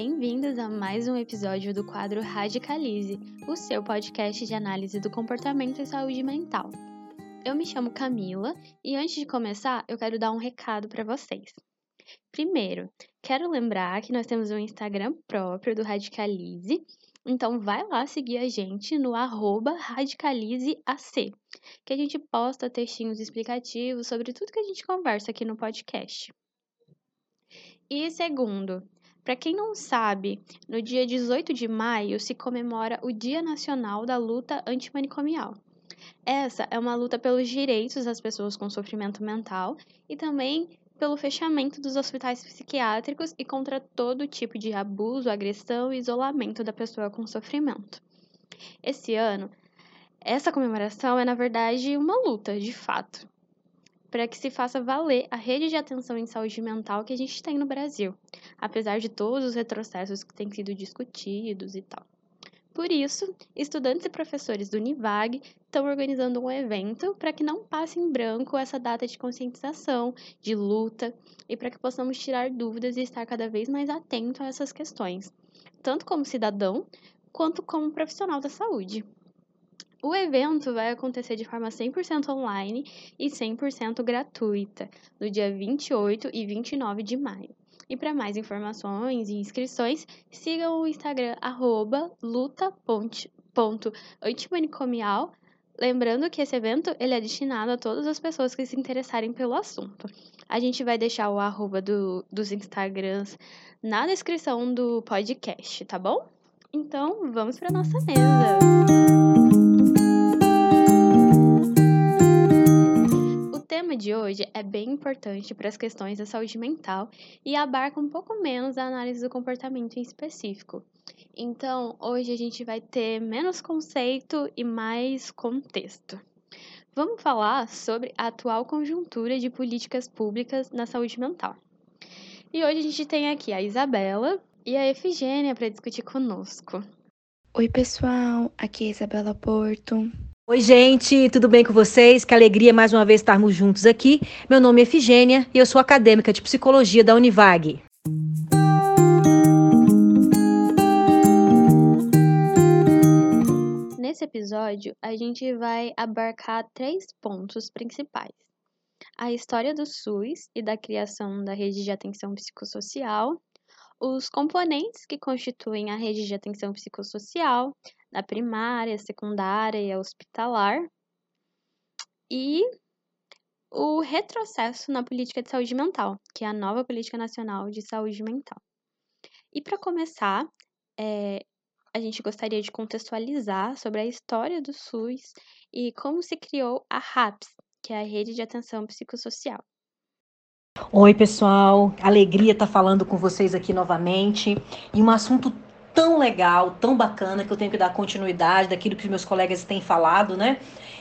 Bem-vindos a mais um episódio do quadro Radicalize, o seu podcast de análise do comportamento e saúde mental. Eu me chamo Camila e antes de começar, eu quero dar um recado para vocês. Primeiro, quero lembrar que nós temos um Instagram próprio do Radicalize, então vai lá seguir a gente no radicalizeac, que a gente posta textinhos explicativos sobre tudo que a gente conversa aqui no podcast. E segundo, para quem não sabe, no dia 18 de maio se comemora o Dia Nacional da Luta Antimanicomial. Essa é uma luta pelos direitos das pessoas com sofrimento mental e também pelo fechamento dos hospitais psiquiátricos e contra todo tipo de abuso, agressão e isolamento da pessoa com sofrimento. Esse ano, essa comemoração é, na verdade, uma luta, de fato para que se faça valer a rede de atenção em saúde mental que a gente tem no Brasil, apesar de todos os retrocessos que têm sido discutidos e tal. Por isso, estudantes e professores do Univag estão organizando um evento para que não passe em branco essa data de conscientização, de luta, e para que possamos tirar dúvidas e estar cada vez mais atento a essas questões, tanto como cidadão quanto como profissional da saúde. O evento vai acontecer de forma 100% online e 100% gratuita, no dia 28 e 29 de maio. E para mais informações e inscrições, sigam o Instagram luta.antimanicomial. Lembrando que esse evento ele é destinado a todas as pessoas que se interessarem pelo assunto. A gente vai deixar o arroba do, dos Instagrams na descrição do podcast, tá bom? Então, vamos para nossa mesa! Tema de hoje é bem importante para as questões da saúde mental e abarca um pouco menos a análise do comportamento em específico. Então, hoje a gente vai ter menos conceito e mais contexto. Vamos falar sobre a atual conjuntura de políticas públicas na saúde mental. E hoje a gente tem aqui a Isabela e a Efigênia para discutir conosco. Oi, pessoal, aqui é a Isabela Porto. Oi, gente, tudo bem com vocês? Que alegria mais uma vez estarmos juntos aqui. Meu nome é Efigênia e eu sou acadêmica de psicologia da Univag. Nesse episódio, a gente vai abarcar três pontos principais: a história do SUS e da criação da rede de atenção psicossocial, os componentes que constituem a rede de atenção psicossocial, na primária, secundária e hospitalar, e o retrocesso na política de saúde mental, que é a nova política nacional de saúde mental. E para começar, é, a gente gostaria de contextualizar sobre a história do SUS e como se criou a RAPS, que é a Rede de Atenção Psicossocial. Oi, pessoal, alegria estar falando com vocês aqui novamente. E um assunto tão legal, tão bacana, que eu tenho que dar continuidade daquilo que os meus colegas têm falado, né?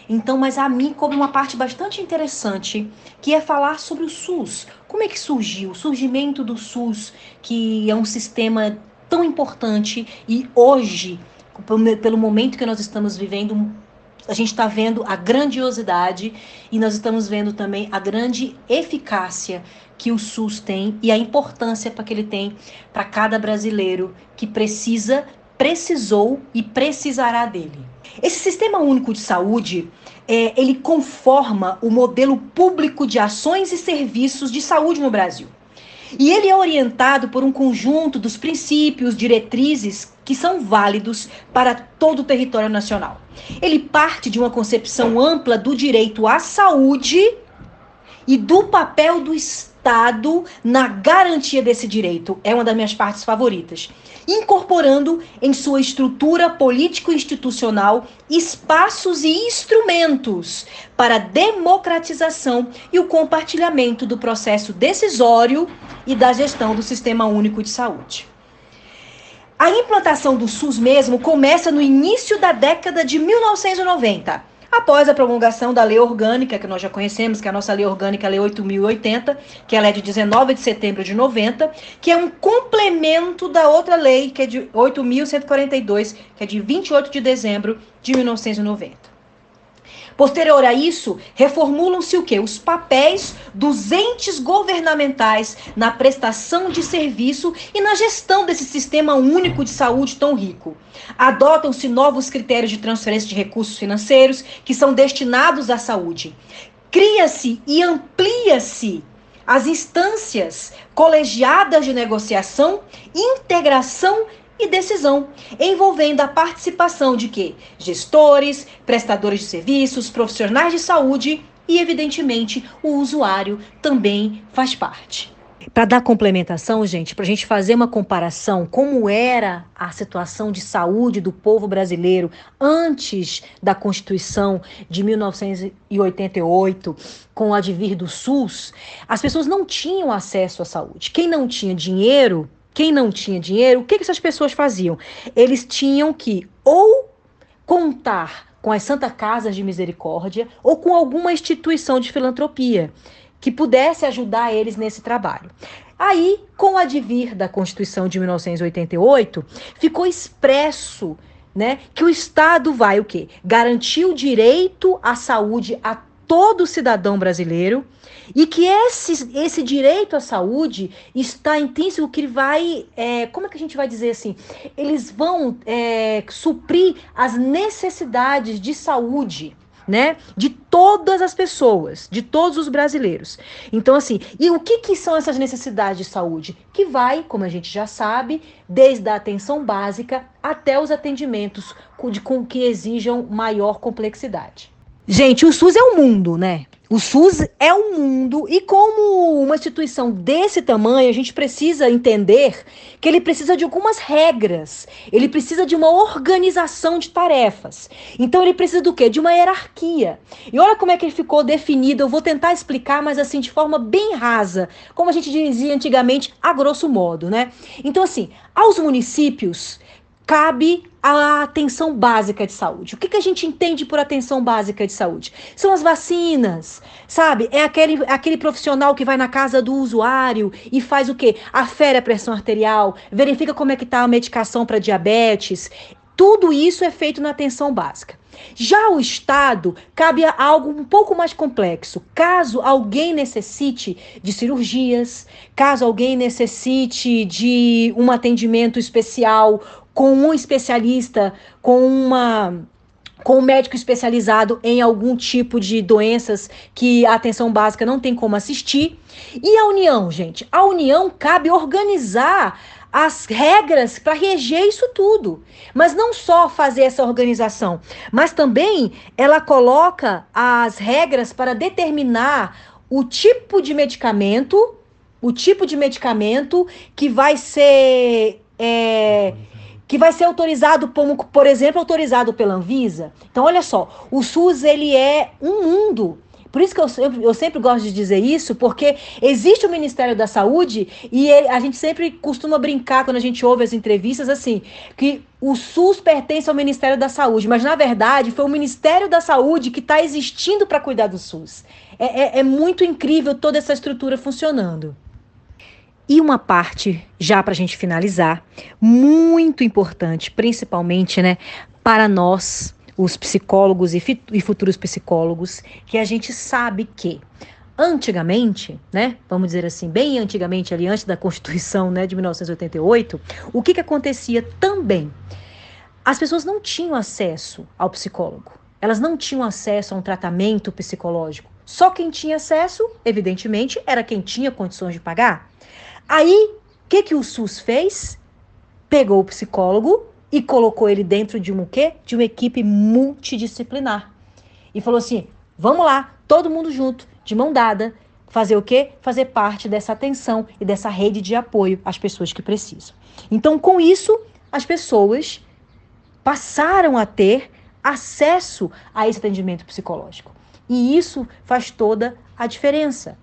Então, mas a mim como uma parte bastante interessante, que é falar sobre o SUS. Como é que surgiu? O surgimento do SUS, que é um sistema tão importante e hoje, pelo momento que nós estamos vivendo, a gente está vendo a grandiosidade e nós estamos vendo também a grande eficácia que o SUS tem e a importância para que ele tem para cada brasileiro que precisa, precisou e precisará dele. Esse sistema único de saúde, é, ele conforma o modelo público de ações e serviços de saúde no Brasil. E ele é orientado por um conjunto dos princípios, diretrizes que são válidos para todo o território nacional. Ele parte de uma concepção ampla do direito à saúde e do papel do Estado na garantia desse direito. É uma das minhas partes favoritas. Incorporando em sua estrutura político-institucional espaços e instrumentos para a democratização e o compartilhamento do processo decisório e da gestão do Sistema Único de Saúde. A implantação do SUS mesmo começa no início da década de 1990, após a promulgação da lei orgânica, que nós já conhecemos, que é a nossa lei orgânica, a Lei 8080, que ela é de 19 de setembro de 90, que é um complemento da outra lei, que é de 8142, que é de 28 de dezembro de 1990. Posterior a isso, reformulam-se o quê? Os papéis dos entes governamentais na prestação de serviço e na gestão desse sistema único de saúde tão rico. Adotam-se novos critérios de transferência de recursos financeiros que são destinados à saúde. Cria-se e amplia-se as instâncias colegiadas de negociação, integração e decisão, envolvendo a participação de que gestores, prestadores de serviços, profissionais de saúde e, evidentemente, o usuário também faz parte. Para dar complementação, gente, para a gente fazer uma comparação como era a situação de saúde do povo brasileiro antes da Constituição de 1988, com o advir do SUS, as pessoas não tinham acesso à saúde. Quem não tinha dinheiro quem não tinha dinheiro, o que, que essas pessoas faziam? Eles tinham que ou contar com as Santa Casas de Misericórdia ou com alguma instituição de filantropia que pudesse ajudar eles nesse trabalho. Aí, com o advir da Constituição de 1988, ficou expresso né, que o Estado vai o quê? Garantir o direito à saúde a todo cidadão brasileiro e que esse, esse direito à saúde está intrínseco que vai, é, como é que a gente vai dizer assim? Eles vão é, suprir as necessidades de saúde. Né? De todas as pessoas, de todos os brasileiros. Então, assim, e o que, que são essas necessidades de saúde? Que vai, como a gente já sabe, desde a atenção básica até os atendimentos com, com que exijam maior complexidade. Gente, o SUS é o mundo, né? O SUS é o mundo e como uma instituição desse tamanho, a gente precisa entender que ele precisa de algumas regras. Ele precisa de uma organização de tarefas. Então ele precisa do quê? De uma hierarquia. E olha como é que ele ficou definido. Eu vou tentar explicar, mas assim de forma bem rasa, como a gente dizia antigamente, a grosso modo, né? Então assim, aos municípios cabe a atenção básica de saúde. O que, que a gente entende por atenção básica de saúde? São as vacinas, sabe? É aquele, aquele profissional que vai na casa do usuário e faz o quê? Afere a pressão arterial, verifica como é que está a medicação para diabetes. Tudo isso é feito na atenção básica. Já o Estado cabe a algo um pouco mais complexo. Caso alguém necessite de cirurgias, caso alguém necessite de um atendimento especial com um especialista, com uma com um médico especializado em algum tipo de doenças que a atenção básica não tem como assistir. E a União, gente? A União cabe organizar as regras para reger isso tudo. Mas não só fazer essa organização, mas também ela coloca as regras para determinar o tipo de medicamento, o tipo de medicamento que vai ser. É, que vai ser autorizado, como, por exemplo, autorizado pela Anvisa. Então, olha só, o SUS ele é um mundo. Por isso que eu, eu, eu sempre gosto de dizer isso, porque existe o Ministério da Saúde e ele, a gente sempre costuma brincar quando a gente ouve as entrevistas assim, que o SUS pertence ao Ministério da Saúde, mas na verdade foi o Ministério da Saúde que está existindo para cuidar do SUS. É, é, é muito incrível toda essa estrutura funcionando. E uma parte, já para a gente finalizar, muito importante, principalmente né, para nós, os psicólogos e, e futuros psicólogos, que a gente sabe que antigamente, né, vamos dizer assim, bem antigamente, ali antes da Constituição né, de 1988, o que, que acontecia também? As pessoas não tinham acesso ao psicólogo, elas não tinham acesso a um tratamento psicológico. Só quem tinha acesso, evidentemente, era quem tinha condições de pagar. Aí, o que, que o SUS fez? Pegou o psicólogo e colocou ele dentro de um quê? De uma equipe multidisciplinar. E falou assim: vamos lá, todo mundo junto, de mão dada, fazer o quê? Fazer parte dessa atenção e dessa rede de apoio às pessoas que precisam. Então, com isso, as pessoas passaram a ter acesso a esse atendimento psicológico. E isso faz toda a diferença.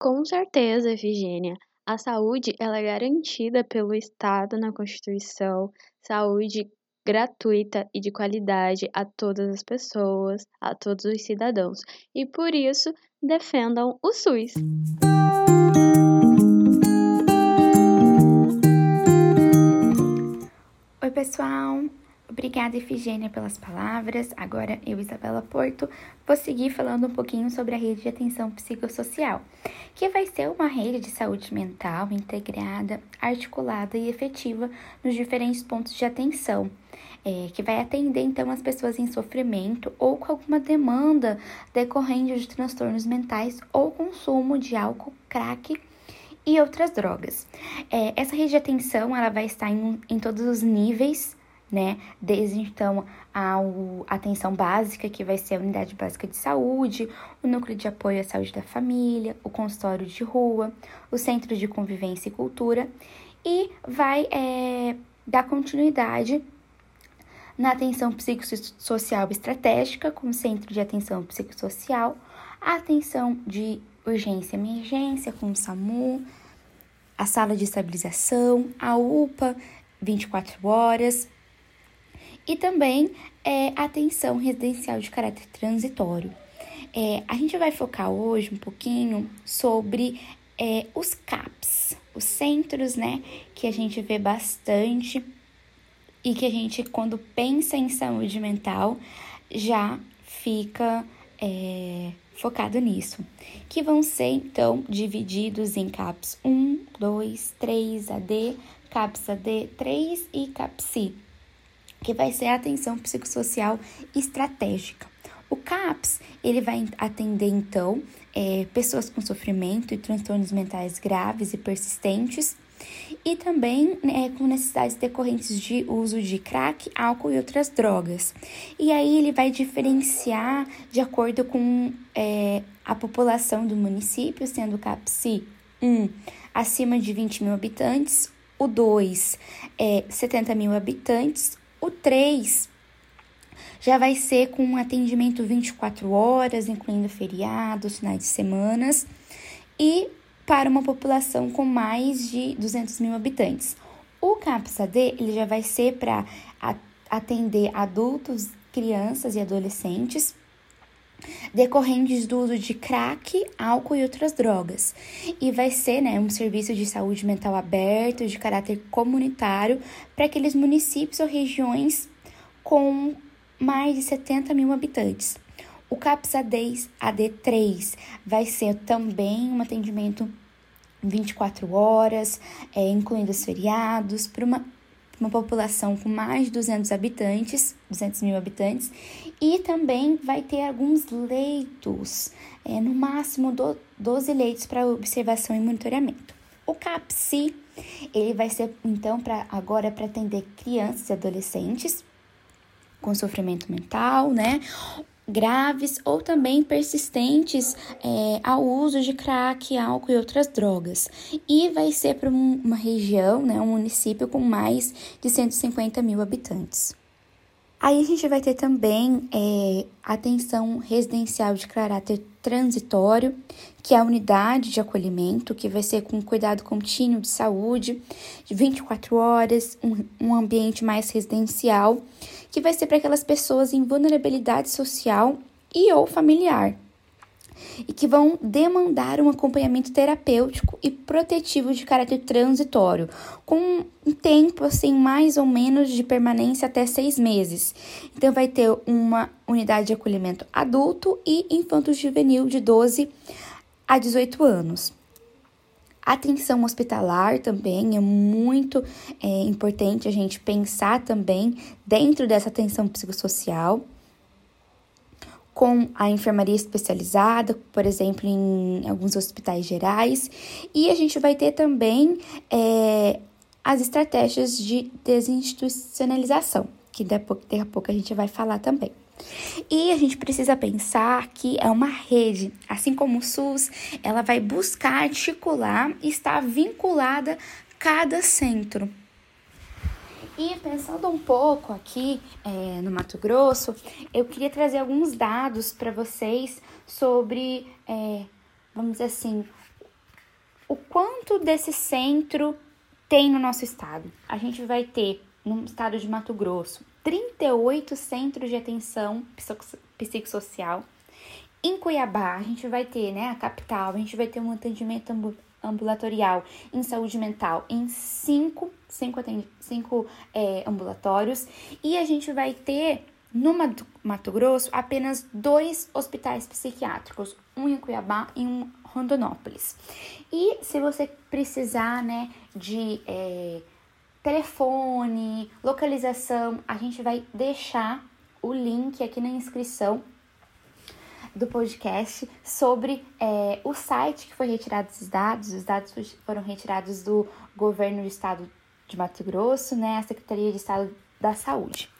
Com certeza, Efigênia. A saúde ela é garantida pelo Estado na Constituição, saúde gratuita e de qualidade a todas as pessoas, a todos os cidadãos. E por isso, defendam o SUS. Oi, pessoal. Obrigada, Efigênia, pelas palavras. Agora eu, Isabela Porto, vou seguir falando um pouquinho sobre a rede de atenção psicossocial, que vai ser uma rede de saúde mental integrada, articulada e efetiva nos diferentes pontos de atenção, é, que vai atender então as pessoas em sofrimento ou com alguma demanda decorrente de transtornos mentais ou consumo de álcool, crack e outras drogas. É, essa rede de atenção ela vai estar em, em todos os níveis né? Desde então a atenção básica, que vai ser a unidade básica de saúde, o núcleo de apoio à saúde da família, o consultório de rua, o centro de convivência e cultura, e vai é, dar continuidade na atenção psicossocial estratégica, com o centro de atenção psicossocial, a atenção de urgência e emergência, com o SAMU, a sala de estabilização, a UPA 24 horas, e também é, atenção residencial de caráter transitório. É, a gente vai focar hoje um pouquinho sobre é, os CAPs, os centros, né, que a gente vê bastante e que a gente, quando pensa em saúde mental, já fica é, focado nisso, que vão ser então divididos em CAPs 1, 2, 3 AD, CAPS AD 3 e CAPSI que vai ser a atenção psicossocial estratégica. O CAPS, ele vai atender, então, é, pessoas com sofrimento e transtornos mentais graves e persistentes, e também né, com necessidades decorrentes de uso de crack, álcool e outras drogas. E aí ele vai diferenciar de acordo com é, a população do município, sendo o CAPSI 1 acima de 20 mil habitantes, o 2 é 70 mil habitantes, o 3 já vai ser com um atendimento 24 horas, incluindo feriados, finais de semanas, e para uma população com mais de 200 mil habitantes. O CAPS-AD ele já vai ser para atender adultos, crianças e adolescentes decorrentes do uso de crack, álcool e outras drogas. E vai ser né, um serviço de saúde mental aberto, de caráter comunitário, para aqueles municípios ou regiões com mais de 70 mil habitantes. O CAPS AD, AD3 vai ser também um atendimento 24 horas, é, incluindo os feriados, para uma uma população com mais de 200 habitantes, 200 mil habitantes, e também vai ter alguns leitos, é, no máximo do, 12 leitos para observação e monitoramento. O CAPSI, ele vai ser então para agora para atender crianças e adolescentes com sofrimento mental, né? Graves ou também persistentes é, ao uso de crack, álcool e outras drogas. E vai ser para uma região, né, um município com mais de 150 mil habitantes. Aí a gente vai ter também é, atenção residencial de caráter transitório, que é a unidade de acolhimento, que vai ser com cuidado contínuo de saúde, de 24 horas, um, um ambiente mais residencial, que vai ser para aquelas pessoas em vulnerabilidade social e ou familiar, e que vão demandar um acompanhamento terapêutico e protetivo de caráter transitório, com um tempo assim mais ou menos de permanência até seis meses. Então vai ter uma unidade de acolhimento adulto e infanto-juvenil de 12 a 18 anos. Atenção hospitalar também é muito é, importante a gente pensar também dentro dessa atenção psicossocial com a enfermaria especializada, por exemplo, em alguns hospitais gerais, e a gente vai ter também é, as estratégias de desinstitucionalização, que daqui a pouco a gente vai falar também. E a gente precisa pensar que é uma rede, assim como o SUS, ela vai buscar articular e estar vinculada cada centro. E pensando um pouco aqui é, no Mato Grosso, eu queria trazer alguns dados para vocês sobre, é, vamos dizer assim, o quanto desse centro tem no nosso estado. A gente vai ter no estado de Mato Grosso 38 centros de atenção psicossocial. Em Cuiabá, a gente vai ter, né, a capital, a gente vai ter um atendimento ambulatorial em saúde mental em cinco, cinco, cinco é, ambulatórios e a gente vai ter no Mato Grosso apenas dois hospitais psiquiátricos, um em Cuiabá e um em Rondonópolis. E se você precisar, né, de é, telefone, localização, a gente vai deixar o link aqui na inscrição do podcast sobre é, o site que foi retirado esses dados. Os dados foram retirados do governo do estado de Mato Grosso, né, a Secretaria de Estado da Saúde.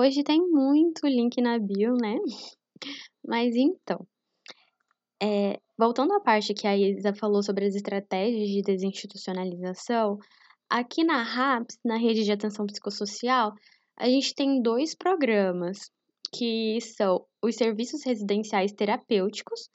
Hoje tem muito link na bio, né? Mas então, é, voltando à parte que a Isa falou sobre as estratégias de desinstitucionalização, aqui na RAPS, na Rede de Atenção Psicossocial, a gente tem dois programas, que são os serviços residenciais terapêuticos,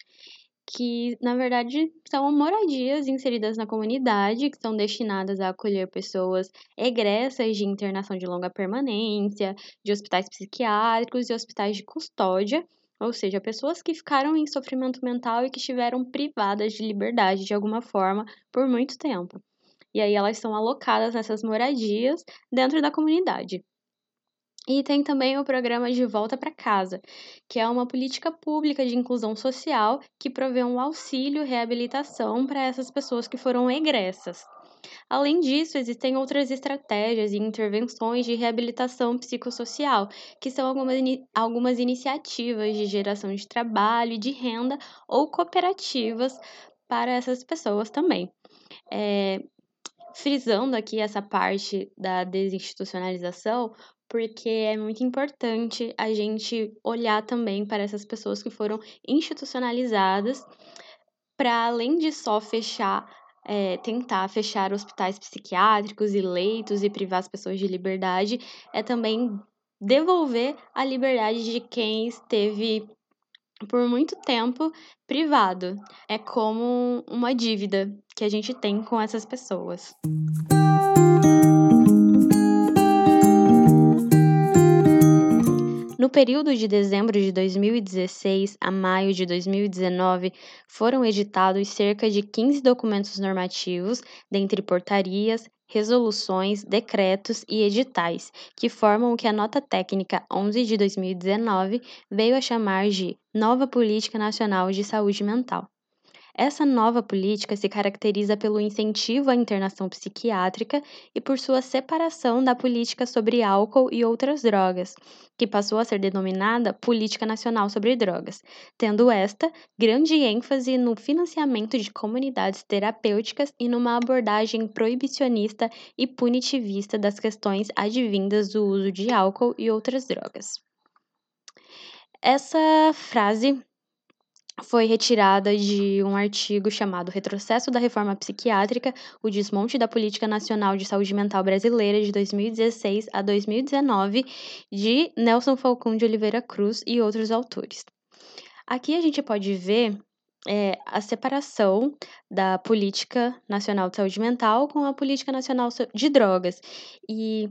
que na verdade são moradias inseridas na comunidade, que são destinadas a acolher pessoas egressas de internação de longa permanência, de hospitais psiquiátricos e hospitais de custódia, ou seja, pessoas que ficaram em sofrimento mental e que estiveram privadas de liberdade de alguma forma por muito tempo. E aí elas são alocadas nessas moradias dentro da comunidade. E tem também o programa De Volta para Casa, que é uma política pública de inclusão social que provê um auxílio reabilitação para essas pessoas que foram egressas. Além disso, existem outras estratégias e intervenções de reabilitação psicossocial, que são algumas, algumas iniciativas de geração de trabalho e de renda ou cooperativas para essas pessoas também. É, frisando aqui essa parte da desinstitucionalização, porque é muito importante a gente olhar também para essas pessoas que foram institucionalizadas, para além de só fechar, é, tentar fechar hospitais psiquiátricos e leitos e privar as pessoas de liberdade, é também devolver a liberdade de quem esteve por muito tempo privado. É como uma dívida que a gente tem com essas pessoas. No período de dezembro de 2016 a maio de 2019, foram editados cerca de 15 documentos normativos, dentre portarias, resoluções, decretos e editais, que formam o que a Nota Técnica 11 de 2019 veio a chamar de Nova Política Nacional de Saúde Mental. Essa nova política se caracteriza pelo incentivo à internação psiquiátrica e por sua separação da política sobre álcool e outras drogas, que passou a ser denominada Política Nacional sobre Drogas, tendo esta grande ênfase no financiamento de comunidades terapêuticas e numa abordagem proibicionista e punitivista das questões advindas do uso de álcool e outras drogas. Essa frase foi retirada de um artigo chamado Retrocesso da Reforma Psiquiátrica, o desmonte da Política Nacional de Saúde Mental Brasileira de 2016 a 2019, de Nelson Falcão de Oliveira Cruz e outros autores. Aqui a gente pode ver é, a separação da Política Nacional de Saúde Mental com a Política Nacional de Drogas. E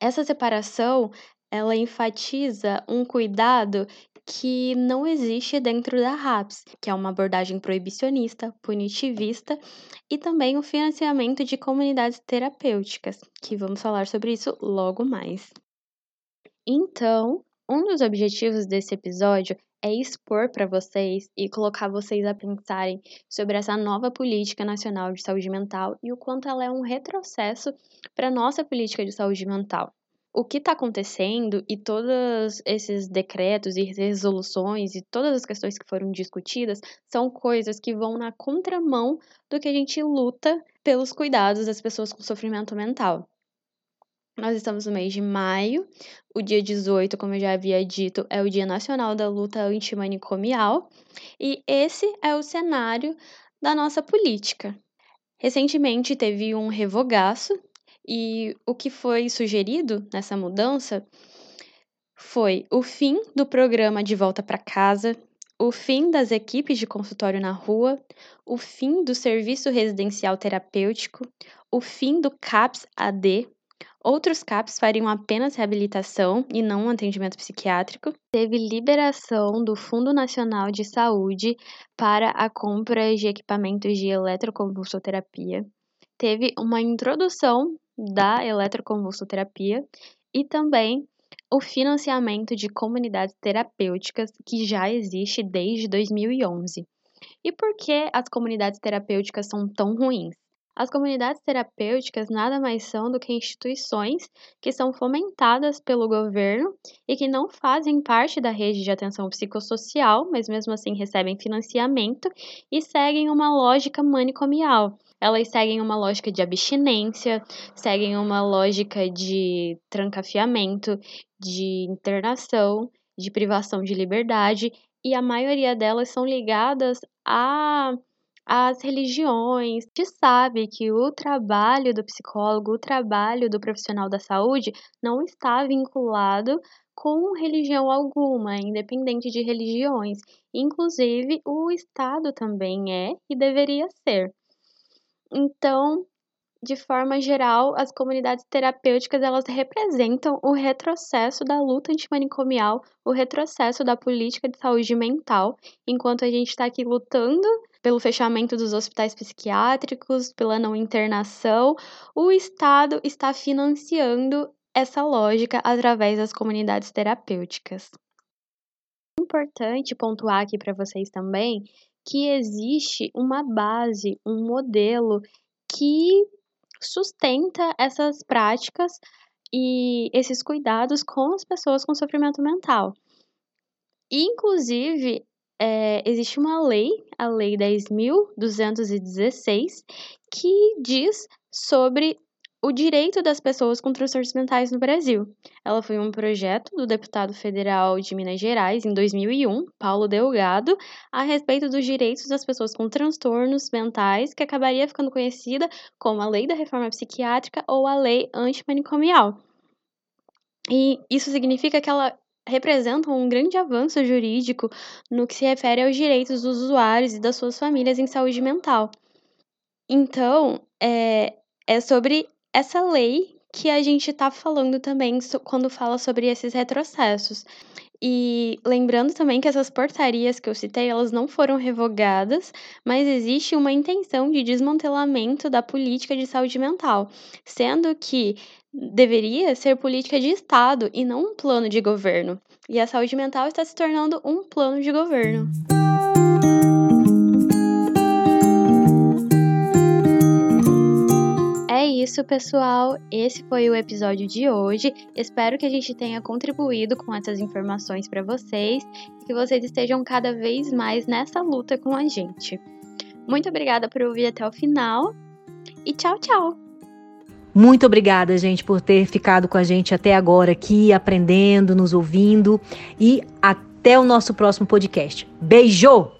essa separação ela enfatiza um cuidado que não existe dentro da RAPS, que é uma abordagem proibicionista, punitivista e também o financiamento de comunidades terapêuticas, que vamos falar sobre isso logo mais. Então, um dos objetivos desse episódio é expor para vocês e colocar vocês a pensarem sobre essa nova política nacional de saúde mental e o quanto ela é um retrocesso para nossa política de saúde mental o que está acontecendo e todos esses decretos e resoluções e todas as questões que foram discutidas são coisas que vão na contramão do que a gente luta pelos cuidados das pessoas com sofrimento mental. Nós estamos no mês de maio, o dia 18, como eu já havia dito, é o Dia Nacional da Luta Antimanicomial, e esse é o cenário da nossa política. Recentemente teve um revogaço e o que foi sugerido nessa mudança foi o fim do programa de volta para casa, o fim das equipes de consultório na rua, o fim do serviço residencial terapêutico, o fim do CAPS AD, Outros CAPs fariam apenas reabilitação e não um atendimento psiquiátrico. Teve liberação do Fundo Nacional de Saúde para a compra de equipamentos de eletroconvulsoterapia. Teve uma introdução da eletroconvulsoterapia e também o financiamento de comunidades terapêuticas que já existe desde 2011. E por que as comunidades terapêuticas são tão ruins? As comunidades terapêuticas nada mais são do que instituições que são fomentadas pelo governo e que não fazem parte da rede de atenção psicossocial, mas mesmo assim recebem financiamento e seguem uma lógica manicomial. Elas seguem uma lógica de abstinência, seguem uma lógica de trancafiamento, de internação, de privação de liberdade, e a maioria delas são ligadas a as religiões. A gente sabe que o trabalho do psicólogo, o trabalho do profissional da saúde não está vinculado com religião alguma, independente de religiões. Inclusive, o Estado também é e deveria ser. Então, de forma geral, as comunidades terapêuticas elas representam o retrocesso da luta antimanicomial, o retrocesso da política de saúde mental, enquanto a gente está aqui lutando pelo fechamento dos hospitais psiquiátricos, pela não internação, o Estado está financiando essa lógica através das comunidades terapêuticas. Importante pontuar aqui para vocês também que existe uma base, um modelo que sustenta essas práticas e esses cuidados com as pessoas com sofrimento mental. Inclusive, é, existe uma lei, a Lei 10.216, que diz sobre o direito das pessoas com transtornos mentais no Brasil. Ela foi um projeto do deputado federal de Minas Gerais em 2001, Paulo Delgado, a respeito dos direitos das pessoas com transtornos mentais, que acabaria ficando conhecida como a Lei da Reforma Psiquiátrica ou a Lei Antimanicomial. E isso significa que ela representam um grande avanço jurídico no que se refere aos direitos dos usuários e das suas famílias em saúde mental. Então, é, é sobre essa lei que a gente está falando também quando fala sobre esses retrocessos. E lembrando também que essas portarias que eu citei, elas não foram revogadas, mas existe uma intenção de desmantelamento da política de saúde mental, sendo que deveria ser política de Estado e não um plano de governo. E a saúde mental está se tornando um plano de governo. Isso, pessoal. Esse foi o episódio de hoje. Espero que a gente tenha contribuído com essas informações para vocês e que vocês estejam cada vez mais nessa luta com a gente. Muito obrigada por ouvir até o final e tchau, tchau! Muito obrigada, gente, por ter ficado com a gente até agora aqui, aprendendo, nos ouvindo. E até o nosso próximo podcast. Beijo!